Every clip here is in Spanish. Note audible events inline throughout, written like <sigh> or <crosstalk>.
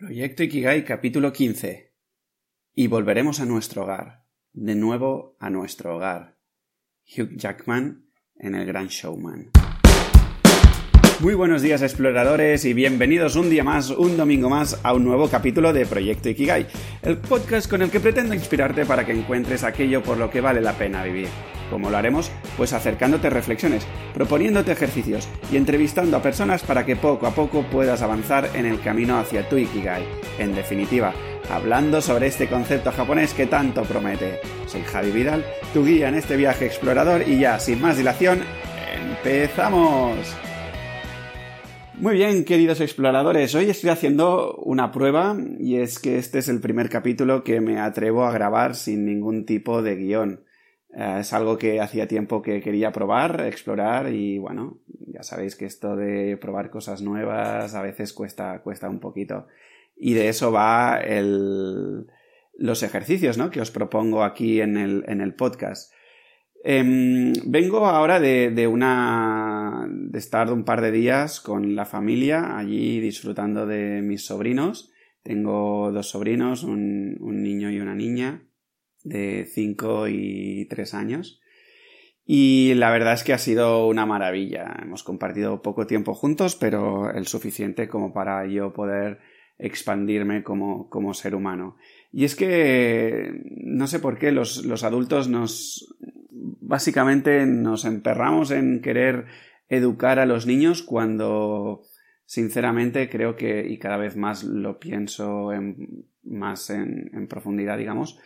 Proyecto Ikigai capítulo 15. Y volveremos a nuestro hogar. De nuevo a nuestro hogar. Hugh Jackman en El Gran Showman. Muy buenos días exploradores y bienvenidos un día más, un domingo más a un nuevo capítulo de Proyecto Ikigai, el podcast con el que pretendo inspirarte para que encuentres aquello por lo que vale la pena vivir. ¿Cómo lo haremos? Pues acercándote reflexiones, proponiéndote ejercicios y entrevistando a personas para que poco a poco puedas avanzar en el camino hacia tu Ikigai. En definitiva, hablando sobre este concepto japonés que tanto promete. Soy Javi Vidal, tu guía en este viaje explorador y ya, sin más dilación, ¡empezamos! Muy bien, queridos exploradores, hoy estoy haciendo una prueba y es que este es el primer capítulo que me atrevo a grabar sin ningún tipo de guion. Eh, es algo que hacía tiempo que quería probar, explorar y bueno, ya sabéis que esto de probar cosas nuevas a veces cuesta, cuesta un poquito. Y de eso va el, los ejercicios ¿no? que os propongo aquí en el, en el podcast. Em, vengo ahora de, de, una. De estar un par de días con la familia allí disfrutando de mis sobrinos. Tengo dos sobrinos, un, un niño y una niña de 5 y 3 años. Y la verdad es que ha sido una maravilla. Hemos compartido poco tiempo juntos, pero el suficiente como para yo poder expandirme como, como ser humano. Y es que no sé por qué los, los adultos nos, básicamente nos emperramos en querer educar a los niños cuando sinceramente creo que, y cada vez más lo pienso en, más en, profundidad, digamos,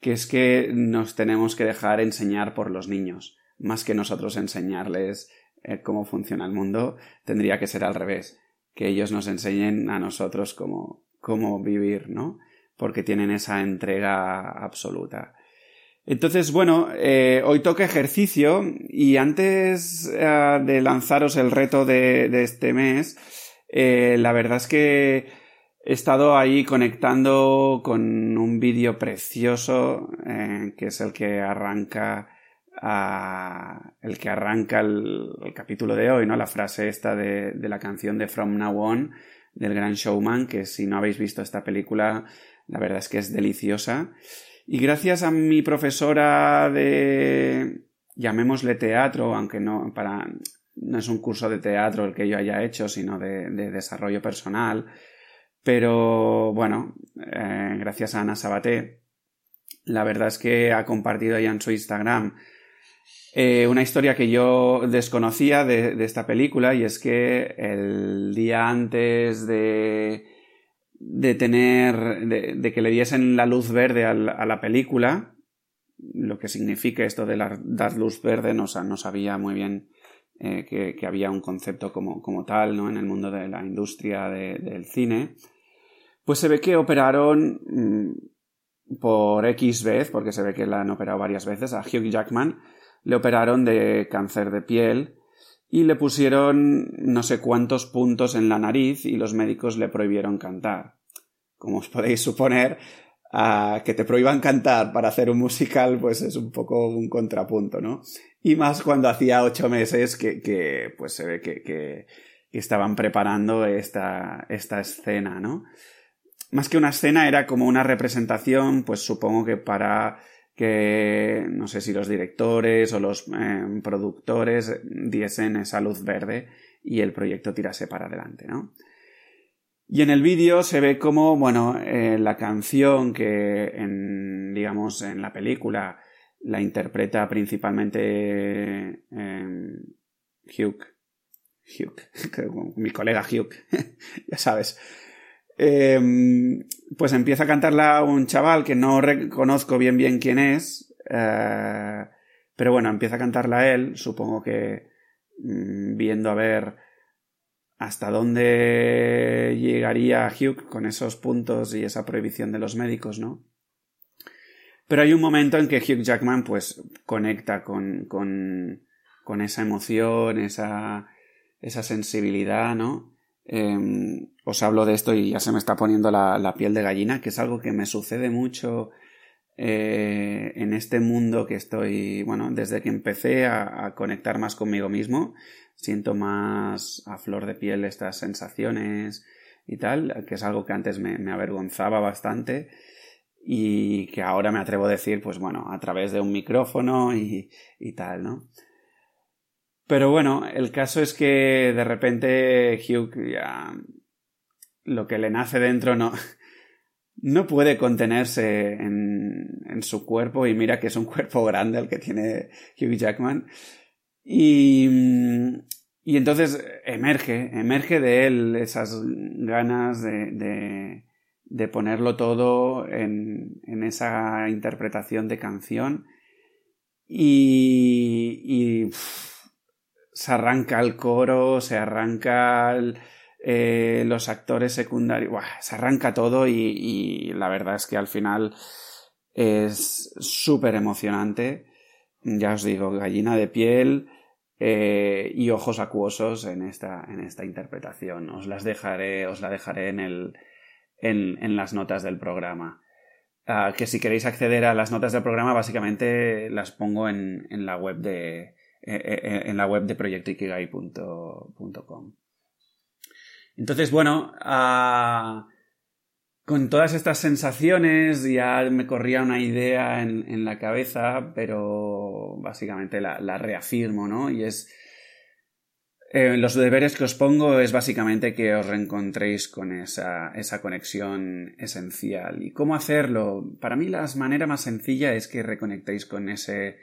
que es que nos tenemos que dejar enseñar por los niños, más que nosotros enseñarles eh, cómo funciona el mundo, tendría que ser al revés, que ellos nos enseñen a nosotros cómo, cómo vivir, ¿no? Porque tienen esa entrega absoluta. Entonces, bueno, eh, hoy toca ejercicio y antes eh, de lanzaros el reto de, este mes, eh, la verdad es que he estado ahí conectando con un vídeo precioso que es el que arranca el que arranca el, el, capítulo de hoy, ¿no? La frase esta de, de la canción de From Now On del Gran Showman, que si no habéis visto esta película, la verdad es que es deliciosa. Y gracias a mi profesora de, llamémosle teatro, aunque no, para, no es un curso de teatro el que yo haya hecho, sino de, de desarrollo personal. Pero bueno, eh, gracias a Ana Sabaté, la verdad es que ha compartido ya en su Instagram eh, una historia que yo desconocía de, de esta película y es que el día antes de de tener, de, que le diesen la luz verde a la, película, lo que significa esto de dar luz verde, no, no sabía muy bien eh, que, que, había un concepto como, como, tal, ¿no? En el mundo de la industria de, del cine. Pues se ve que operaron mmm, por X vez, porque se ve que la han operado varias veces, a Hugh Jackman, le operaron de cáncer de piel, y le pusieron no sé cuántos puntos en la nariz y los médicos le prohibieron cantar. Como os podéis suponer, que te prohíban cantar para hacer un musical, pues es un poco un contrapunto, ¿no? Y más cuando hacía ocho meses que, que pues se ve que, que, que estaban preparando esta, esta escena, ¿no? Más que una escena era como una representación, pues supongo que para que no sé si los directores o los eh, productores diesen esa luz verde y el proyecto tirase para adelante, ¿no? Y en el vídeo se ve como, bueno, eh, la canción que en, digamos, en la película la interpreta principalmente eh, Hugh, Hugh, <laughs> mi colega Hugh, <laughs> ya sabes, eh, pues empieza a cantarla un chaval que no reconozco bien bien quién es, eh, pero bueno, empieza a cantarla él, supongo que mmm, viendo a ver hasta dónde llegaría Hugh con esos puntos y esa prohibición de los médicos, ¿no? Pero hay un momento en que Hugh Jackman pues conecta con, con, con esa emoción, esa, esa sensibilidad, ¿no? Eh, os hablo de esto y ya se me está poniendo la, piel de gallina, que es algo que me sucede mucho eh, en este mundo que estoy, bueno, desde que empecé a, a, conectar más conmigo mismo, siento más a flor de piel estas sensaciones y tal, que es algo que antes me, me avergonzaba bastante y que ahora me atrevo a decir, pues bueno, a través de un micrófono y, y tal, ¿no? Pero bueno, el caso es que de repente Hugh ya lo que le nace dentro no, <laughs> no puede contenerse en, en, su cuerpo y mira que es un <laughs> cuerpo grande el que tiene Hugh Jackman. Y, y entonces emerge, emerge de él esas ganas de, de, ponerlo todo en, en, esa interpretación de canción. Y, y se arranca el coro, se arranca eh, los actores secundarios, se arranca todo y, la verdad es que al final es súper emocionante. Ya os digo, gallina de piel eh, y ojos acuosos en esta, en esta interpretación. Os las dejaré, os la dejaré en, el, en, en las notas del programa. Ah, que si queréis acceder a las notas del programa, básicamente las pongo en, en la web de, en la web de proyectoikigai.com. Entonces, bueno, uh, con todas estas sensaciones ya me corría una idea en, la cabeza, pero básicamente la, reafirmo, ¿no? Y es... Eh, los deberes que os pongo es básicamente que os reencontréis con esa, esa conexión esencial. ¿Y cómo hacerlo? Para mí la manera más sencilla es que reconectéis con ese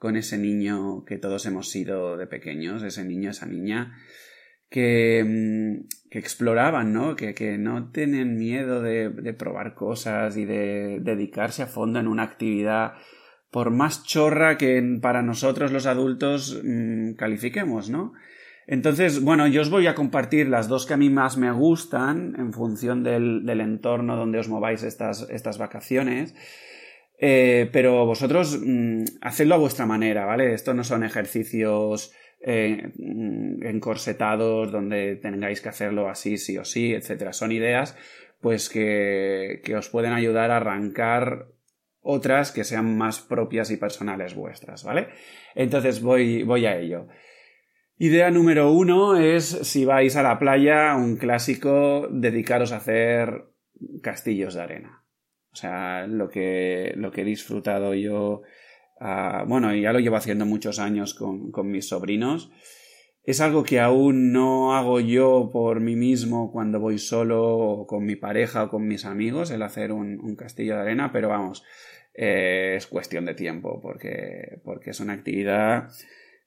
con ese niño que todos hemos sido de pequeños, ese niño, esa niña, que, mm, que exploraban, ¿no? Que, que no tienen miedo de, de, probar cosas y de dedicarse a fondo en una actividad, por más chorra que para nosotros los adultos mmm, califiquemos, ¿no? Entonces, bueno, yo os voy a compartir las dos que a mí más me gustan en función del, del entorno donde os mováis estas, estas vacaciones. Eh, pero vosotros mm, hacedlo a vuestra manera, ¿vale? Esto no son ejercicios eh, mm, encorsetados donde tengáis que hacerlo así, sí o sí, etcétera. Son ideas, pues, que, que os pueden ayudar a arrancar otras que sean más propias y personales vuestras, ¿vale? Entonces voy, voy a ello. Idea número uno es, si vais a la playa, un clásico, dedicaros a hacer castillos de arena. O sea, lo que, lo que he disfrutado yo, uh, bueno, ya lo llevo haciendo muchos años con, con mis sobrinos. Es algo que aún no hago yo por mí mismo cuando voy solo o con mi pareja o con mis amigos, el hacer un, castillo de arena, pero vamos, eh, es cuestión de tiempo porque, porque es una actividad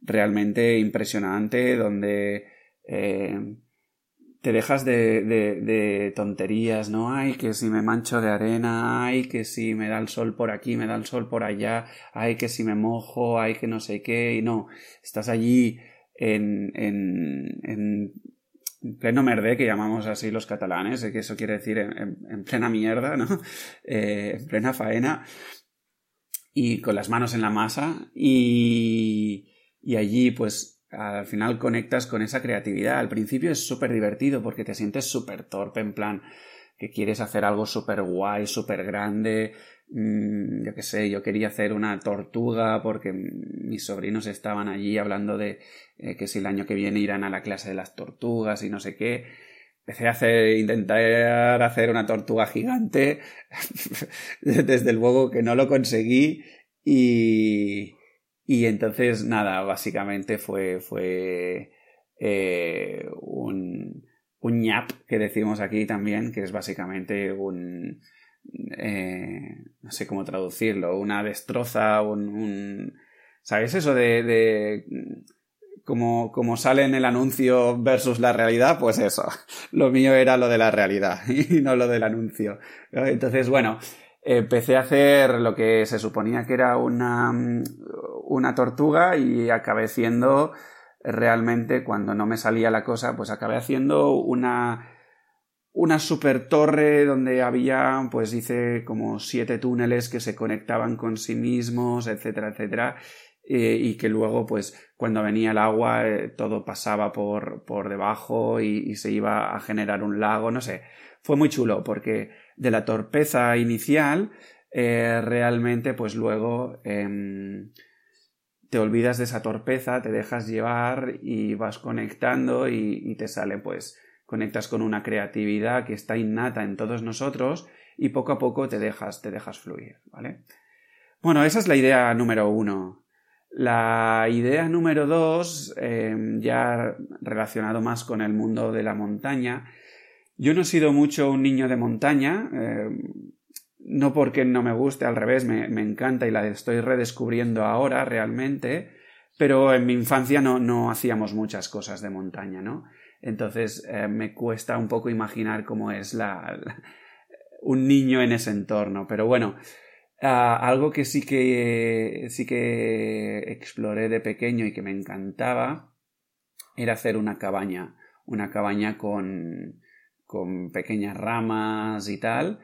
realmente impresionante donde eh, te dejas de, de, tonterías, ¿no? Ay, que si me mancho de arena, ay, que si me da el sol por aquí, me da el sol por allá, ay, que si me mojo, ay, que no sé qué, y no, estás allí en, en, en pleno merde, que llamamos así los catalanes, que eso quiere decir en, en plena mierda, ¿no? <laughs> Eh, en plena faena, y con las manos en la masa, y, y allí pues al final conectas con esa creatividad. Al principio es súper divertido porque te sientes súper torpe, en plan que quieres hacer algo súper guay, súper grande. Mm, yo qué sé, yo quería hacer una tortuga porque mis sobrinos estaban allí hablando de eh, que si el año que viene irán a la clase de las tortugas y no sé qué. Empecé a hacer, intentar hacer una tortuga gigante. <laughs> Desde luego que no lo conseguí y, y entonces, nada, básicamente fue, fue eh, un, un ñap que decimos aquí también, que es básicamente un, eh, no sé cómo traducirlo, una destroza, un, un ¿sabes eso de, de como, como sale en el anuncio versus la realidad? Pues eso, lo mío era lo de la realidad <laughs> y no lo del anuncio. Entonces, bueno, empecé a hacer lo que se suponía que era una, una tortuga y acabé haciendo realmente cuando no me salía la cosa pues acabé haciendo una una super torre donde había pues hice como siete túneles que se conectaban con sí mismos etcétera etcétera eh, y que luego pues cuando venía el agua eh, todo pasaba por, por debajo y se iba a generar un lago no sé. Fue muy chulo porque de la torpeza inicial, eh, realmente pues luego eh, te olvidas de esa torpeza, te dejas llevar y vas conectando y, y, te sale pues conectas con una creatividad que está innata en todos nosotros y poco a poco te dejas, te dejas fluir, ¿vale? Bueno, esa es la idea número uno. La idea número dos, em, ya relacionado más con el mundo de la montaña, yo no he sido mucho un niño de montaña, em, no porque no me guste, al revés, me, me, encanta y la estoy redescubriendo ahora realmente, pero en mi infancia no, no hacíamos muchas cosas de montaña, ¿no? Entonces eh, me cuesta un poco imaginar cómo es la, un niño en ese entorno. Pero bueno, ah, algo que sí que sí que exploré de pequeño y que me encantaba era hacer una cabaña. Una cabaña con, con pequeñas ramas y tal.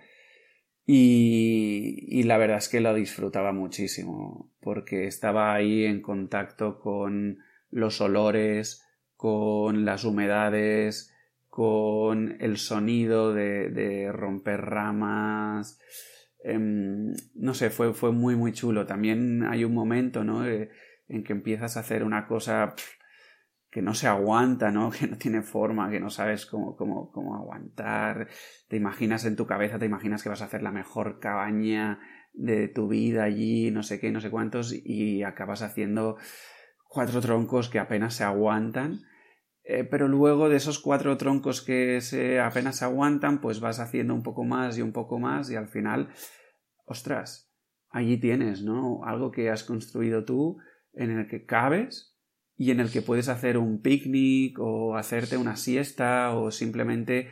Y, y, la verdad es que lo disfrutaba muchísimo porque estaba ahí en contacto con los olores, con las humedades, con el sonido de, de romper ramas. Em, no sé, fue, fue muy, muy chulo. También hay un momento, ¿no? en que empiezas a hacer una cosa que no se aguanta, ¿no? <laughs> Que no tiene forma, que no sabes cómo, cómo, cómo aguantar. Te imaginas en tu cabeza, te imaginas que vas a hacer la mejor cabaña de tu vida allí, no sé qué, no sé cuántos, y acabas haciendo cuatro troncos que apenas se aguantan eh, pero luego de esos cuatro troncos que se apenas se aguantan, pues vas haciendo un poco más y un poco más y al final, ostras, allí tienes, ¿no? Algo que has construido tú en el que cabes y en el que puedes hacer un picnic o hacerte una siesta o simplemente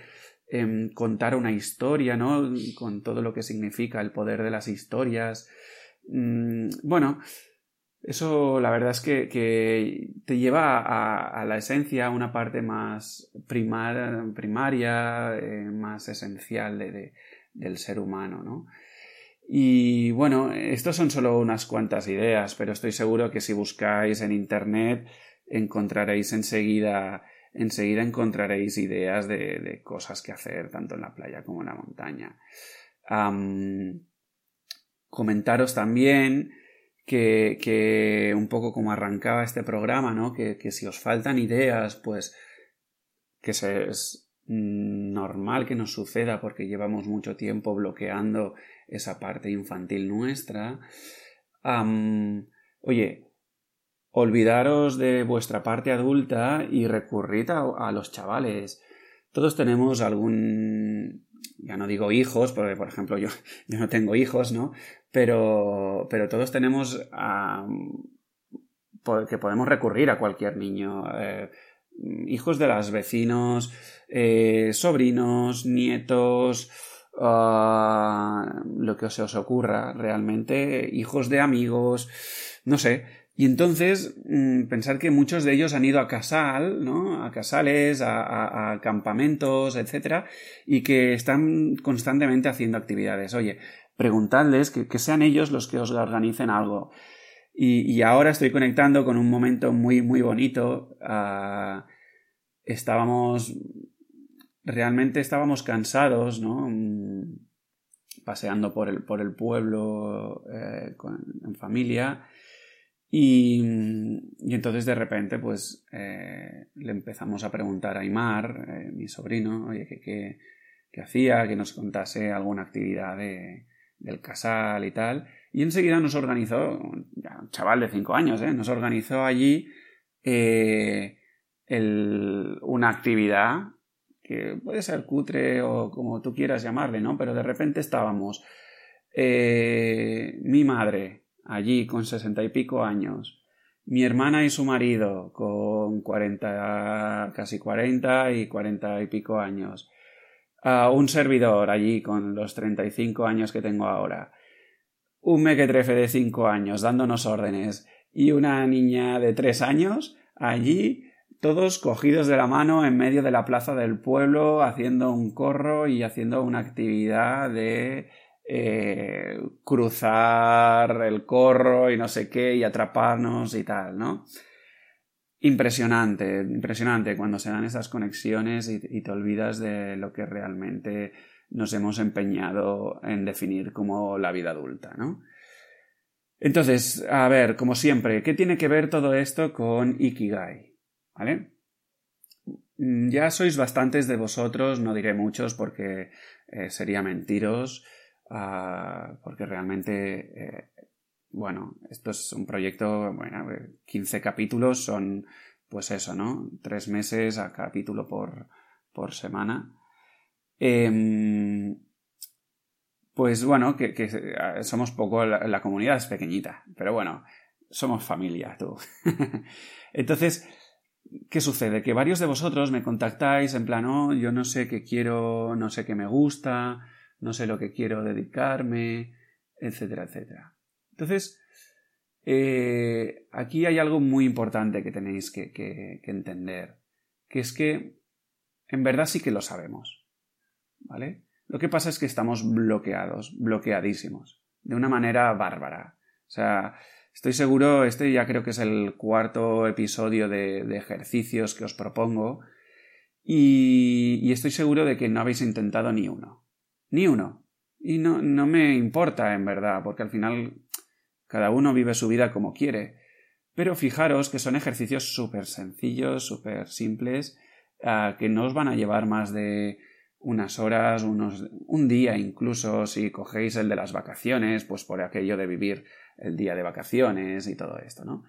em, contar una historia, ¿no? Con todo lo que significa el poder de las historias. Mm, bueno, eso la verdad es que, te lleva a, la esencia, a una parte más primaria, eh, más esencial del ser humano, ¿no? Y bueno, estos son solo unas cuantas ideas, pero estoy seguro que si buscáis en internet encontraréis enseguida, enseguida encontraréis ideas de, cosas que hacer tanto en la playa como en la montaña. comentaros también que, que, un poco como arrancaba este programa, ¿no? Que, que si os faltan ideas, pues que se, normal que nos suceda porque llevamos mucho tiempo bloqueando esa parte infantil nuestra. oye, olvidaros de vuestra parte adulta y recurrid a, a los chavales. Todos tenemos algún ya no digo hijos, porque por ejemplo yo, <laughs> yo no tengo hijos, ¿no? Pero, pero todos tenemos que podemos recurrir a cualquier niño. Eh, hijos de los vecinos, eh, sobrinos, nietos, ah, lo que se os ocurra realmente, hijos de amigos, no sé, y entonces, mm, pensar que muchos de ellos han ido a casal, ¿no? A casales, a, campamentos, etcétera, y que están constantemente haciendo actividades. Oye, preguntadles que, sean ellos los que os organicen algo. Y, ahora estoy conectando con un momento muy, muy bonito. Ah, estábamos, realmente estábamos cansados, ¿no? Mm, paseando por el, por el pueblo eh, en familia y, entonces de repente, pues eh, le empezamos a preguntar a Aymar, eh, mi sobrino, oye, ¿qué, qué, hacía? Que nos contase alguna actividad de, del casal y tal. Y enseguida nos organizó, un chaval de cinco años, ¿eh? nos organizó allí eh, una actividad que puede ser cutre o como tú quieras llamarle, ¿no? Pero de repente estábamos eh, mi madre, allí con sesenta y pico años, mi hermana y su marido con cuarenta, casi cuarenta y cuarenta y pico años, un servidor allí con los treinta y cinco años que tengo ahora, un mequetrefe de cinco años dándonos órdenes y una niña de tres años allí todos cogidos de la mano en medio de la plaza del pueblo haciendo un corro y haciendo una actividad de eh, cruzar el corro y no sé qué y atraparnos y tal, ¿no? Impresionante, impresionante cuando se dan esas conexiones y, te olvidas de lo que realmente nos hemos empeñado en definir como la vida adulta, ¿no? Entonces, a ver, como siempre, ¿qué tiene que ver todo esto con Ikigai? ¿Vale? mm, ya sois bastantes de vosotros, no diré muchos porque eh, sería mentiros, ah, porque realmente, eh, bueno, esto es un proyecto, bueno, 15 capítulos son, pues eso, ¿no? Tres meses a capítulo por, por semana. Em, pues bueno, que, eh, somos poco, la, comunidad es pequeñita, pero bueno, somos familia, tú. <laughs> Entonces, ¿qué sucede? Que varios de vosotros me contactáis en plan, oh, yo no sé qué quiero, no sé qué me gusta, no sé lo que quiero dedicarme, etcétera, etcétera. Entonces, eh, aquí hay algo muy importante que tenéis que entender, que es que en verdad sí que lo sabemos, ¿vale? Lo que pasa es que estamos bloqueados, bloqueadísimos, de una manera bárbara. O sea, estoy seguro, este ya creo que es el cuarto episodio de, ejercicios que os propongo, y, estoy seguro de que no habéis intentado ni uno. Ni uno. Y no, no me importa, en verdad, porque al final cada uno vive su vida como quiere. Pero fijaros que son ejercicios súper sencillos, súper simples, ah, que no os van a llevar más de unas horas, unos, un día incluso, si cogéis el de las vacaciones, pues por aquello de vivir el día de vacaciones y todo esto, ¿no?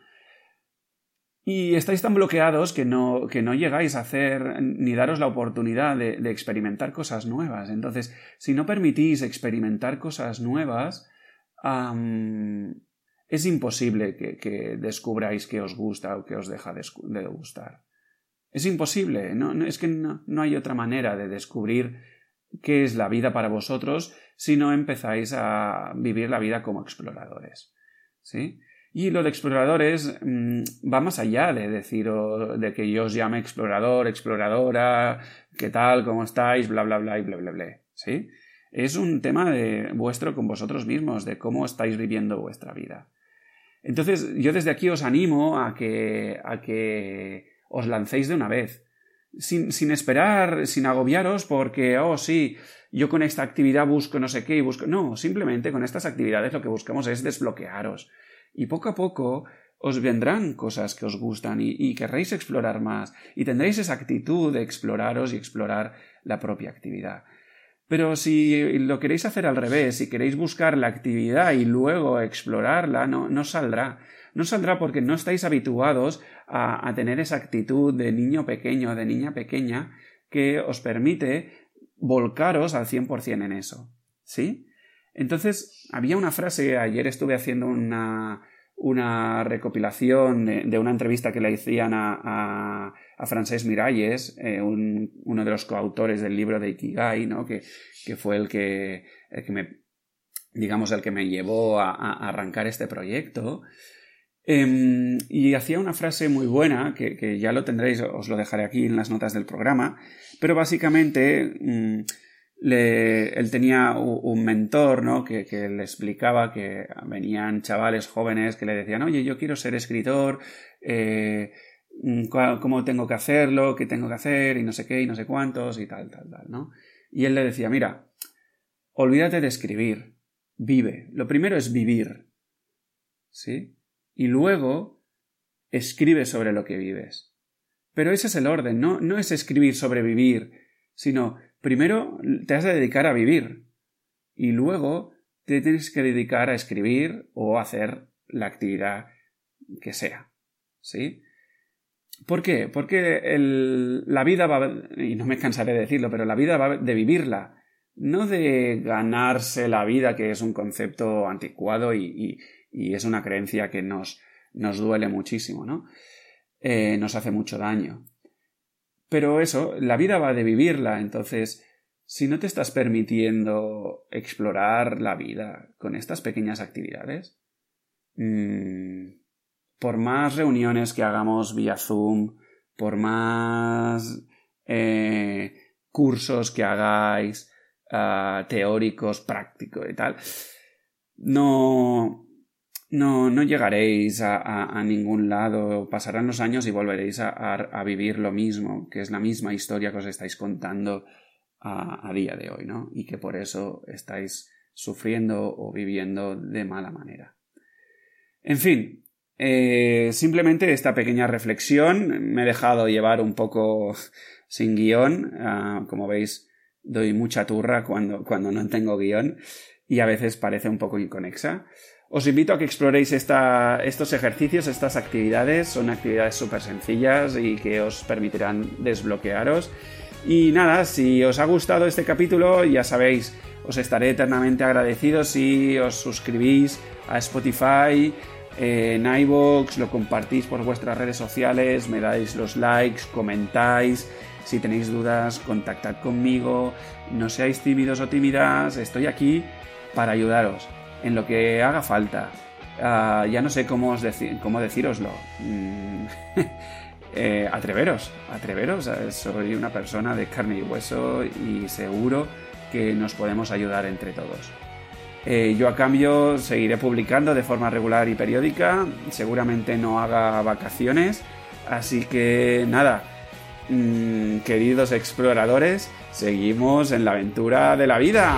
Y estáis tan bloqueados que no, que no llegáis a hacer ni daros la oportunidad de, experimentar cosas nuevas. Entonces, si no permitís experimentar cosas nuevas, es imposible que, que, descubráis que os gusta o que os deja de gustar. Es imposible, no, es que no, no, hay otra manera de descubrir qué es la vida para vosotros si no empezáis a vivir la vida como exploradores. ¿Sí? Y lo de exploradores mm, va más allá de decir de que yo os llame explorador, exploradora, qué tal, cómo estáis, bla bla bla y bla bla bla. ¿Sí? Es un tema de vuestro con vosotros mismos, de cómo estáis viviendo vuestra vida. Entonces, yo desde aquí os animo a que, a que os lancéis de una vez. Sin, sin, esperar, sin agobiaros porque, oh, sí, yo con esta actividad busco no sé qué y busco. No, simplemente con estas actividades lo que buscamos es desbloquearos. Y poco a poco os vendrán cosas que os gustan y, querréis explorar más y tendréis esa actitud de exploraros y explorar la propia actividad. Pero si lo queréis hacer al revés, si queréis buscar la actividad y luego explorarla, no, no saldrá. No saldrá porque no estáis habituados a, tener esa actitud de niño pequeño, de niña pequeña, que os permite volcaros al 100% en eso. ¿Sí? Entonces, había una frase, ayer estuve haciendo una, una recopilación de, una entrevista que le hacían a, a, a Miralles, eh, uno de los coautores del libro de Ikigai, ¿no? que, que fue el que, el que me, digamos, el que me llevó a arrancar este proyecto. Em, y hacía una frase muy buena, que, ya lo tendréis, os lo dejaré aquí en las notas del programa, pero básicamente mm, él tenía un mentor, ¿no? Que, le explicaba que venían chavales jóvenes que le decían, oye, yo quiero ser escritor, eh, mm, cómo tengo que hacerlo, qué tengo que hacer, y no sé qué, y no sé cuántos, y tal, tal, tal, ¿no? Y él le decía, mira, olvídate de escribir, vive. Lo primero es vivir, ¿sí? Y luego escribe sobre lo que vives. Pero ese es el orden, no, no es escribir sobre vivir, sino primero te has de dedicar a vivir y luego te tienes que dedicar a escribir o hacer la actividad que sea. ¿Sí? ¿Por qué? Porque la vida va, y no me cansaré de decirlo, pero la vida va de vivirla, no de ganarse la vida, que es un concepto anticuado y es una creencia que nos, nos duele muchísimo, ¿no? Eh, nos hace mucho daño. Pero eso, la vida va de vivirla, entonces, si no te estás permitiendo explorar la vida con estas pequeñas actividades, mmm, por más reuniones que hagamos vía Zoom, por más eh, cursos que hagáis, uh, teóricos, prácticos y tal, no, no, no llegaréis a, ningún lado, pasarán los años y volveréis a, vivir lo mismo, que es la misma historia que os estáis contando a, día de hoy, ¿no? Y que por eso estáis sufriendo o viviendo de mala manera. En fin, eh, simplemente esta pequeña reflexión me he dejado llevar un poco <laughs> sin guion. Ah, como veis, doy mucha turra cuando, cuando no tengo guion y a veces parece un poco inconexa. Os invito a que exploréis estos ejercicios, estas actividades. Son actividades súper sencillas y que os permitirán desbloquearos. Y nada, si os ha gustado este capítulo, ya sabéis, os estaré eternamente agradecido si os suscribís a Spotify, en iVoox, lo compartís por vuestras redes sociales, me dais los likes, comentáis. Si tenéis dudas, contactad conmigo. No seáis tímidos o tímidas, estoy aquí para ayudaros en lo que haga falta. Ah, ya no sé cómo, os cómo decíroslo. Mm, <laughs> eh, atreveros, atreveros. Soy una persona de carne y hueso y seguro que nos podemos ayudar entre todos. Eh, yo a cambio seguiré publicando de forma regular y periódica. Seguramente no haga vacaciones. Así que nada, mm, queridos exploradores, seguimos en la aventura de la vida.